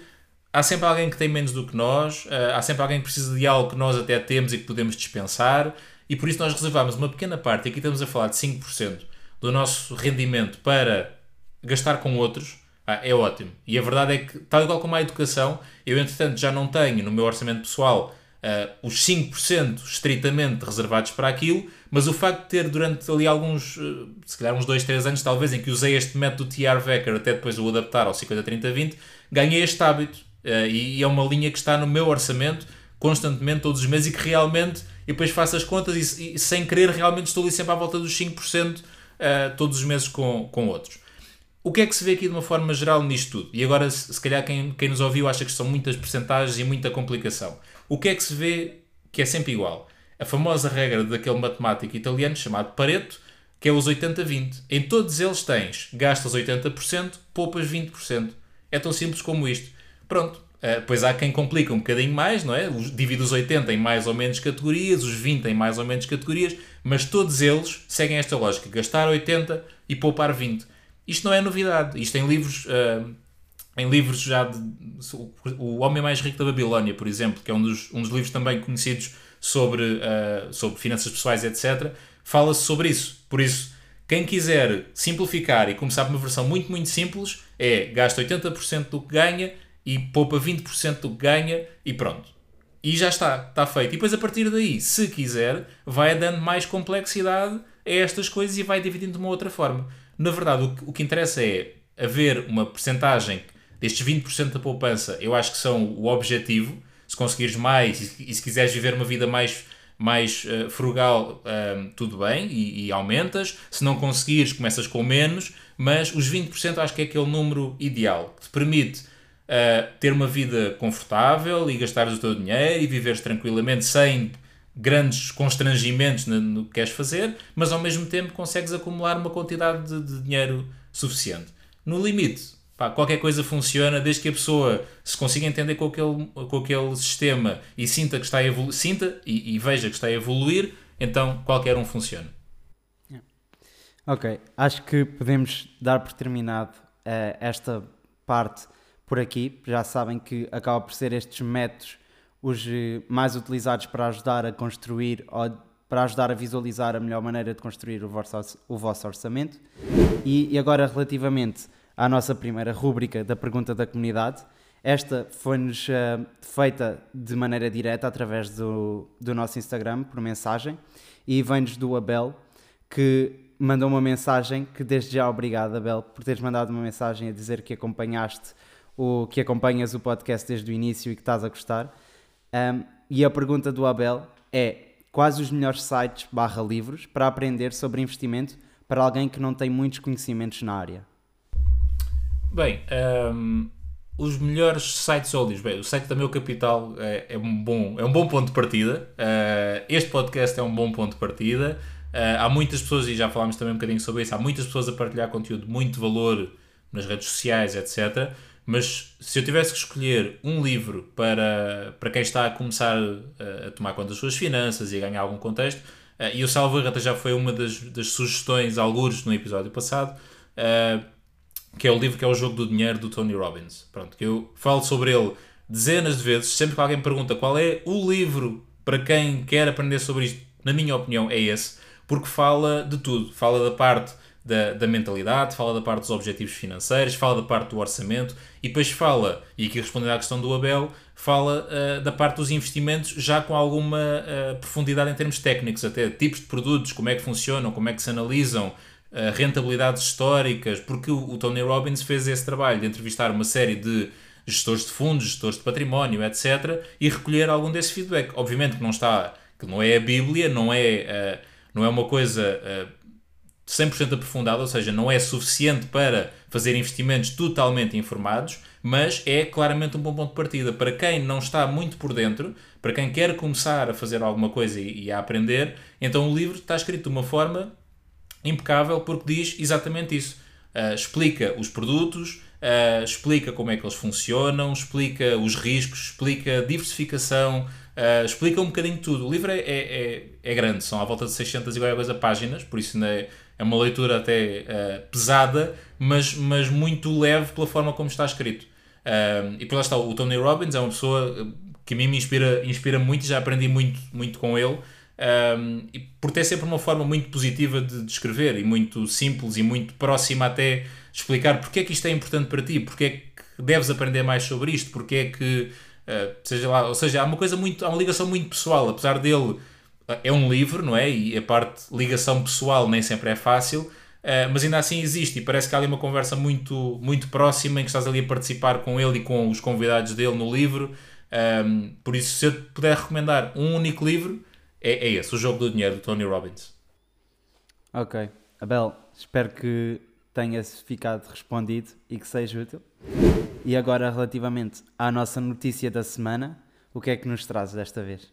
há sempre alguém que tem menos do que nós, uh, há sempre alguém que precisa de algo que nós até temos e que podemos dispensar, e por isso nós reservamos uma pequena parte, aqui estamos a falar de 5% do nosso rendimento para gastar com outros, é ótimo. E a verdade é que, tal igual como a educação, eu entretanto já não tenho no meu orçamento pessoal uh, os 5% estritamente reservados para aquilo, mas o facto de ter durante ali alguns, uh, se calhar uns 2, 3 anos talvez, em que usei este método TR Vecker até depois o adaptar ao 50, 30, 20, ganhei este hábito. Uh, e, e é uma linha que está no meu orçamento constantemente, todos os meses, e que realmente, e depois faço as contas e, e sem querer, realmente estou ali sempre à volta dos 5% uh, todos os meses com, com outros. O que é que se vê aqui de uma forma geral nisto tudo? E agora, se, se calhar, quem, quem nos ouviu acha que são muitas percentagens e muita complicação. O que é que se vê que é sempre igual? A famosa regra daquele matemático italiano chamado Pareto, que é os 80-20. Em todos eles tens gastas 80%, poupas 20%. É tão simples como isto. Pronto. Uh, pois há quem complica um bocadinho mais, não é? Divide os 80 em mais ou menos categorias, os 20 em mais ou menos categorias, mas todos eles seguem esta lógica: gastar 80 e poupar 20. Isto não é novidade. Isto em livros, uh, em livros já de, O Homem Mais Rico da Babilónia, por exemplo, que é um dos, um dos livros também conhecidos sobre, uh, sobre finanças pessoais, etc., fala-se sobre isso. Por isso, quem quiser simplificar e começar por uma versão muito, muito simples, é gasta 80% do que ganha e poupa 20% do que ganha e pronto. E já está, está feito. E depois a partir daí, se quiser, vai dando mais complexidade a estas coisas e vai dividindo de uma outra forma. Na verdade, o que, o que interessa é haver uma percentagem destes 20% da poupança, eu acho que são o objetivo. Se conseguires mais e, e se quiseres viver uma vida mais, mais uh, frugal, uh, tudo bem, e, e, aumentas. Se não conseguires, começas com menos, mas os 20% acho que é aquele número ideal que te permite uh, ter uma vida confortável e gastar o teu dinheiro e viveres tranquilamente sem grandes constrangimentos no, no que queres fazer, mas ao mesmo tempo consegues acumular uma quantidade de, de dinheiro suficiente. No limite, pá, qualquer coisa funciona desde que a pessoa se consiga entender com aquele, com aquele sistema e sinta que está a sinta e, e veja que está a evoluir, então qualquer um funciona. Ok, acho que podemos dar por terminado uh, esta parte por aqui. Já sabem que acaba por ser estes métodos os eh, mais utilizados para ajudar a construir ou para ajudar a visualizar a melhor maneira de construir o vosso, o vosso orçamento. E, e agora, relativamente à nossa primeira rúbrica da pergunta da comunidade, esta foi-nos uh, feita de maneira direta através do, do nosso Instagram, por mensagem, e vem-nos do Abel, que mandou uma mensagem que desde já obrigado, Abel, por teres mandado uma mensagem a dizer que acompanhaste o que acompanhas o podcast desde o início e que estás a gostar. Um, e a pergunta do Abel é: quais os melhores sites barra livros para aprender sobre investimento para alguém que não tem muitos conhecimentos na área? Bem, um, os melhores sites livros. Bem, o site da Meu Capital é, é, um, bom, é um bom ponto de partida. Uh, este podcast é um bom ponto de partida. Uh, há muitas pessoas, e já falámos também um bocadinho sobre isso, há muitas pessoas a partilhar conteúdo de muito valor nas redes sociais, etc. Mas se eu tivesse que escolher um livro para, para quem está a começar a, a tomar conta das suas finanças e a ganhar algum contexto, uh, e o Salvo até já foi uma das, das sugestões, algures, no episódio passado, uh, que é o livro que é o Jogo do Dinheiro do Tony Robbins. Pronto, que eu falo sobre ele dezenas de vezes, sempre que alguém pergunta qual é o livro para quem quer aprender sobre isto, na minha opinião, é esse porque fala de tudo. Fala da parte da, da mentalidade, fala da parte dos objetivos financeiros, fala da parte do orçamento e depois fala, e aqui respondendo à questão do Abel, fala uh, da parte dos investimentos já com alguma uh, profundidade em termos técnicos, até tipos de produtos, como é que funcionam, como é que se analisam, uh, rentabilidades históricas, porque o, o Tony Robbins fez esse trabalho de entrevistar uma série de gestores de fundos, gestores de património, etc., e recolher algum desse feedback. Obviamente que não está, que não é a Bíblia, não é não é uma coisa 100% aprofundada, ou seja, não é suficiente para fazer investimentos totalmente informados, mas é claramente um bom ponto de partida. Para quem não está muito por dentro, para quem quer começar a fazer alguma coisa e, e a aprender, então o livro está escrito de uma forma impecável porque diz exatamente isso. Uh, explica os produtos, uh, explica como é que eles funcionam, explica os riscos, explica a diversificação, Uh, explica um bocadinho tudo. O livro é, é, é, é, grande, são à volta de 600 e qualquer coisa páginas, por isso é, é uma leitura até uh, pesada, mas, mas muito leve pela forma como está escrito. Uh, e por lá está, o Tony Robbins é uma pessoa que a mim me inspira, inspira muito, já aprendi muito, muito com ele, e por ter sempre uma forma muito positiva de, de escrever e muito simples e muito próxima até explicar porque é que isto é importante para ti, porque é que deves aprender mais sobre isto, porque é que Uh, seja lá, ou seja, há uma coisa muito, há uma ligação muito pessoal, apesar dele é um livro, não é? E a parte ligação pessoal nem sempre é fácil, uh, mas ainda assim existe e parece que há ali uma conversa muito, muito próxima em que estás ali a participar com ele e com os convidados dele no livro. Por isso, se eu puder recomendar um único livro, é, é esse, O Jogo do Dinheiro, do Tony Robbins. Ok. Abel, espero que tenha ficado respondido e que seja útil. E agora, relativamente à nossa notícia da semana, o que é que nos traz desta vez?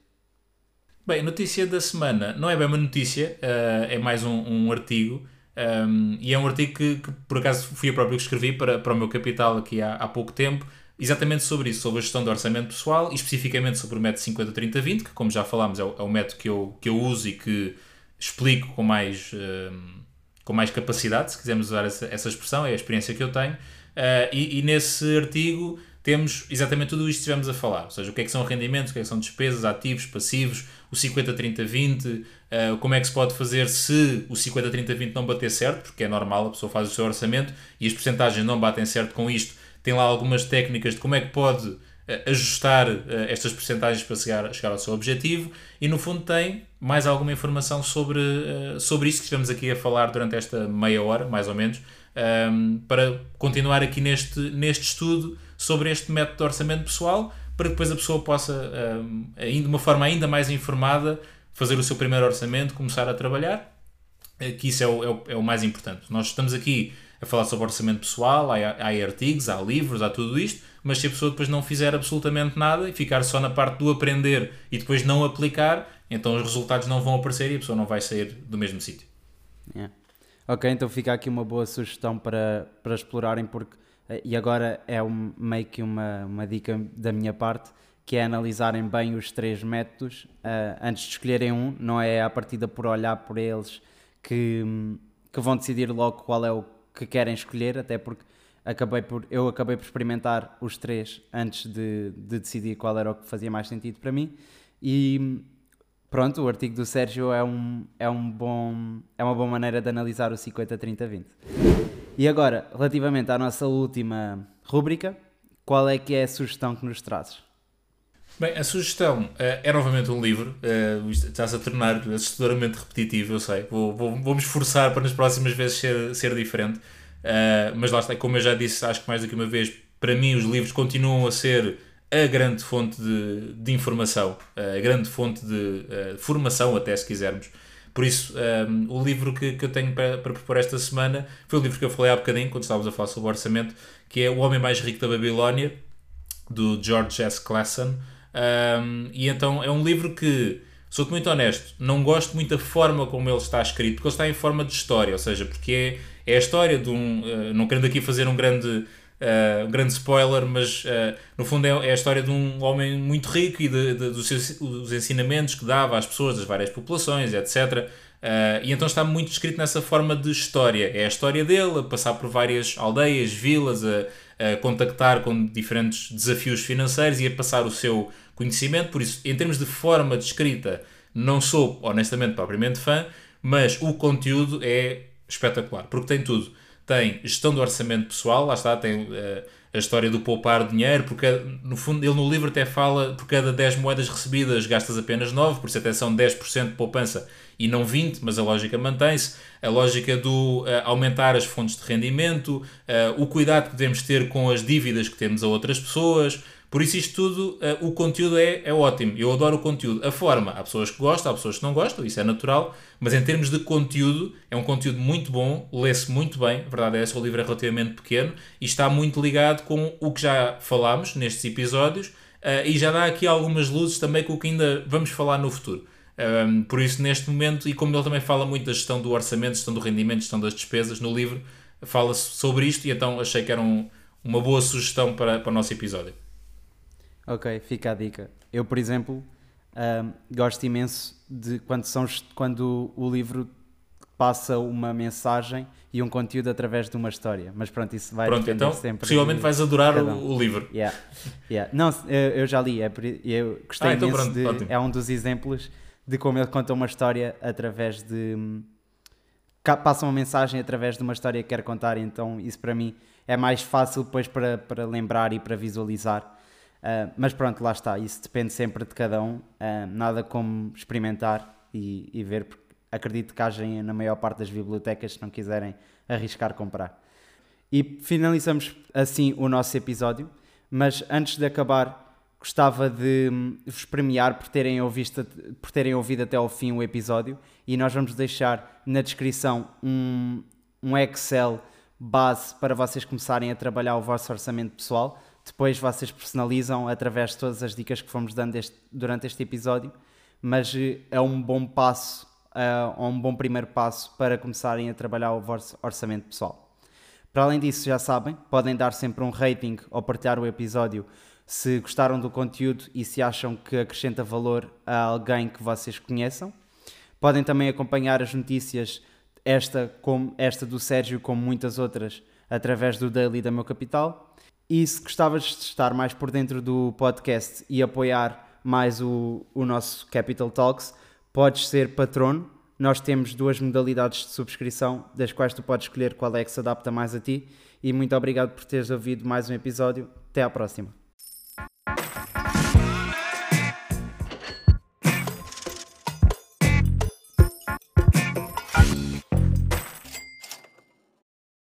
Bem, notícia da semana não é bem uma notícia, uh, é mais um, um artigo. Um, ehm, e é um artigo que, que, por acaso fui eu próprio que escrevi para, para o meu capital aqui há, há pouco tempo, exatamente sobre isso, sobre a gestão do orçamento pessoal e especificamente sobre o método 50-30-20, que como já falámos é o, é o, método que eu, que eu uso e que explico com mais, um, ehm, com mais capacidade, se quisermos usar essa, essa expressão, é a experiência que eu tenho. Uh, e, e, nesse artigo temos exatamente tudo isto que estivemos a falar, ou seja, o que é que são rendimentos, o que é que são despesas, ativos, passivos, o 50-30-20, uh, como é que se pode fazer se o 50-30-20 não bater certo, porque é normal, a pessoa faz o seu orçamento e as porcentagens não batem certo com isto, tem lá algumas técnicas de como é que pode uh, ajustar uh, estas porcentagens para chegar, chegar ao seu objetivo e no fundo tem mais alguma informação sobre, sobre isso que estivemos aqui a falar durante esta meia hora, mais ou menos, um, para continuar aqui neste, neste estudo sobre este método de orçamento pessoal, para depois a pessoa possa, um, de uma forma ainda mais informada, fazer o seu primeiro orçamento, começar a trabalhar, eh, que isso é o, é o, é o mais importante. Nós estamos aqui a falar sobre orçamento pessoal, há, há artigos, há livros, há tudo isto, mas se a pessoa depois não fizer absolutamente nada e ficar só na parte do aprender e depois não aplicar, então os resultados não vão aparecer e a pessoa não vai sair do mesmo sítio. Yeah. Ok, então fica aqui uma boa sugestão para, para explorarem, porque e agora é um, meio que uma, uma dica da minha parte, que é analisarem bem os três métodos uh, antes de escolherem um, não é a partida por olhar por eles que, que vão decidir logo qual é o que querem escolher, até porque acabei por, eu acabei por experimentar os três antes de, de decidir qual era o que fazia mais sentido para mim e pronto, o artigo do Sérgio é, um, é, um bom, é uma boa maneira de analisar o 50-30-20. E agora, relativamente à nossa última rúbrica, qual é que é a sugestão que nos trazes? Bem, a sugestão uh, é novamente um livro. Uh, Está-se a tornar assustadoramente repetitivo, eu sei. Vou, vou, vou me esforçar para nas próximas vezes ser, ser diferente. Uh, mas lá está, como eu já disse, acho que mais do que uma vez, para mim os livros continuam a ser a grande fonte de, de informação, a grande fonte de formação, até se quisermos. Por isso, um, o livro que, que eu tenho para, para propor esta semana foi o livro que eu falei há bocadinho, quando estávamos a falar sobre o orçamento, que é O Homem Mais Rico da Babilónia, do George S. Clason. Um, e então é um livro que, sou-te muito honesto, não gosto muito da forma como ele está escrito, porque ele está em forma de história, ou seja, porque é, é a história de um. Uh, não querendo aqui fazer um grande Uh, um grande spoiler, mas uh, no fundo é, é, a história de um homem muito rico e de, de, dos, seus, ensinamentos que dava às pessoas das várias populações, etc. Uh, e então está muito escrito nessa forma de história. É a história dele a passar por várias aldeias, vilas, a, a contactar com diferentes desafios financeiros e a passar o seu conhecimento. Por isso, em termos de forma de escrita, não sou honestamente propriamente fã, mas o conteúdo é espetacular porque tem tudo tem gestão do orçamento pessoal, lá está, tem uh, a história do poupar dinheiro, porque no fundo ele no livro até fala por cada 10 moedas recebidas gastas apenas 9, por isso até são 10% de poupança e não 20, mas a lógica mantém-se. A lógica do uh, aumentar as fontes de rendimento, uh, o cuidado que devemos ter com as dívidas que temos a outras pessoas, por isso, isto tudo, uh, o conteúdo é, é ótimo. Eu adoro o conteúdo. A forma, há pessoas que gostam, há pessoas que não gostam, isso é natural, mas em termos de conteúdo, é um conteúdo muito bom, lê-se muito bem. A verdade é essa, o livro é relativamente pequeno e está muito ligado com o que já falámos nestes episódios uh, e já dá aqui algumas luzes também com o que ainda vamos falar no futuro. Um, por isso, neste momento, e como ele também fala muito da gestão do orçamento, gestão do rendimento, gestão das despesas no livro, fala-se sobre isto e então achei que era um, uma boa sugestão para, para o nosso episódio. Ok, fica a dica. Eu, por exemplo, um, gosto imenso de quando, são, quando o livro passa uma mensagem e um conteúdo através de uma história. Mas pronto, isso vai pronto, então, sempre. Possivelmente vais adorar um. o, livro. Yeah. Yeah. Não, eu, já li, é, eu gostei ah, então imenso pronto, de, É um dos exemplos de como ele conta uma história através de. Passa uma mensagem através de uma história que quer contar, então isso para mim é mais fácil depois para, para lembrar e para visualizar Uh, mas pronto, lá está, isso depende sempre de cada um, uh, nada como experimentar e, e, ver, porque acredito que haja na maior parte das bibliotecas se não quiserem arriscar comprar. E finalizamos assim o nosso episódio, mas antes de acabar, gostava de hum, vos premiar por terem, ouvido, por terem ouvido até ao fim o episódio e nós vamos deixar na descrição um, um Excel base para vocês começarem a trabalhar o vosso orçamento pessoal depois vocês personalizam através de todas as dicas que fomos dando este, durante este episódio, mas eh, é um bom passo, é um bom primeiro passo para começarem a trabalhar o vosso orçamento pessoal. Para além disso, já sabem, podem dar sempre um rating ou partilhar o episódio se gostaram do conteúdo e se acham que acrescenta valor a alguém que vocês conheçam. Podem também acompanhar as notícias, esta, como, esta do Sérgio, como muitas outras, através do Daily da Meu Capital. E se gostavas de estar mais por dentro do podcast e apoiar mais o, o nosso Capital Talks, podes ser patrono. Nós temos duas modalidades de subscrição, das quais tu podes escolher qual é que se adapta mais a ti. E muito obrigado por teres ouvido mais um episódio. Até à próxima.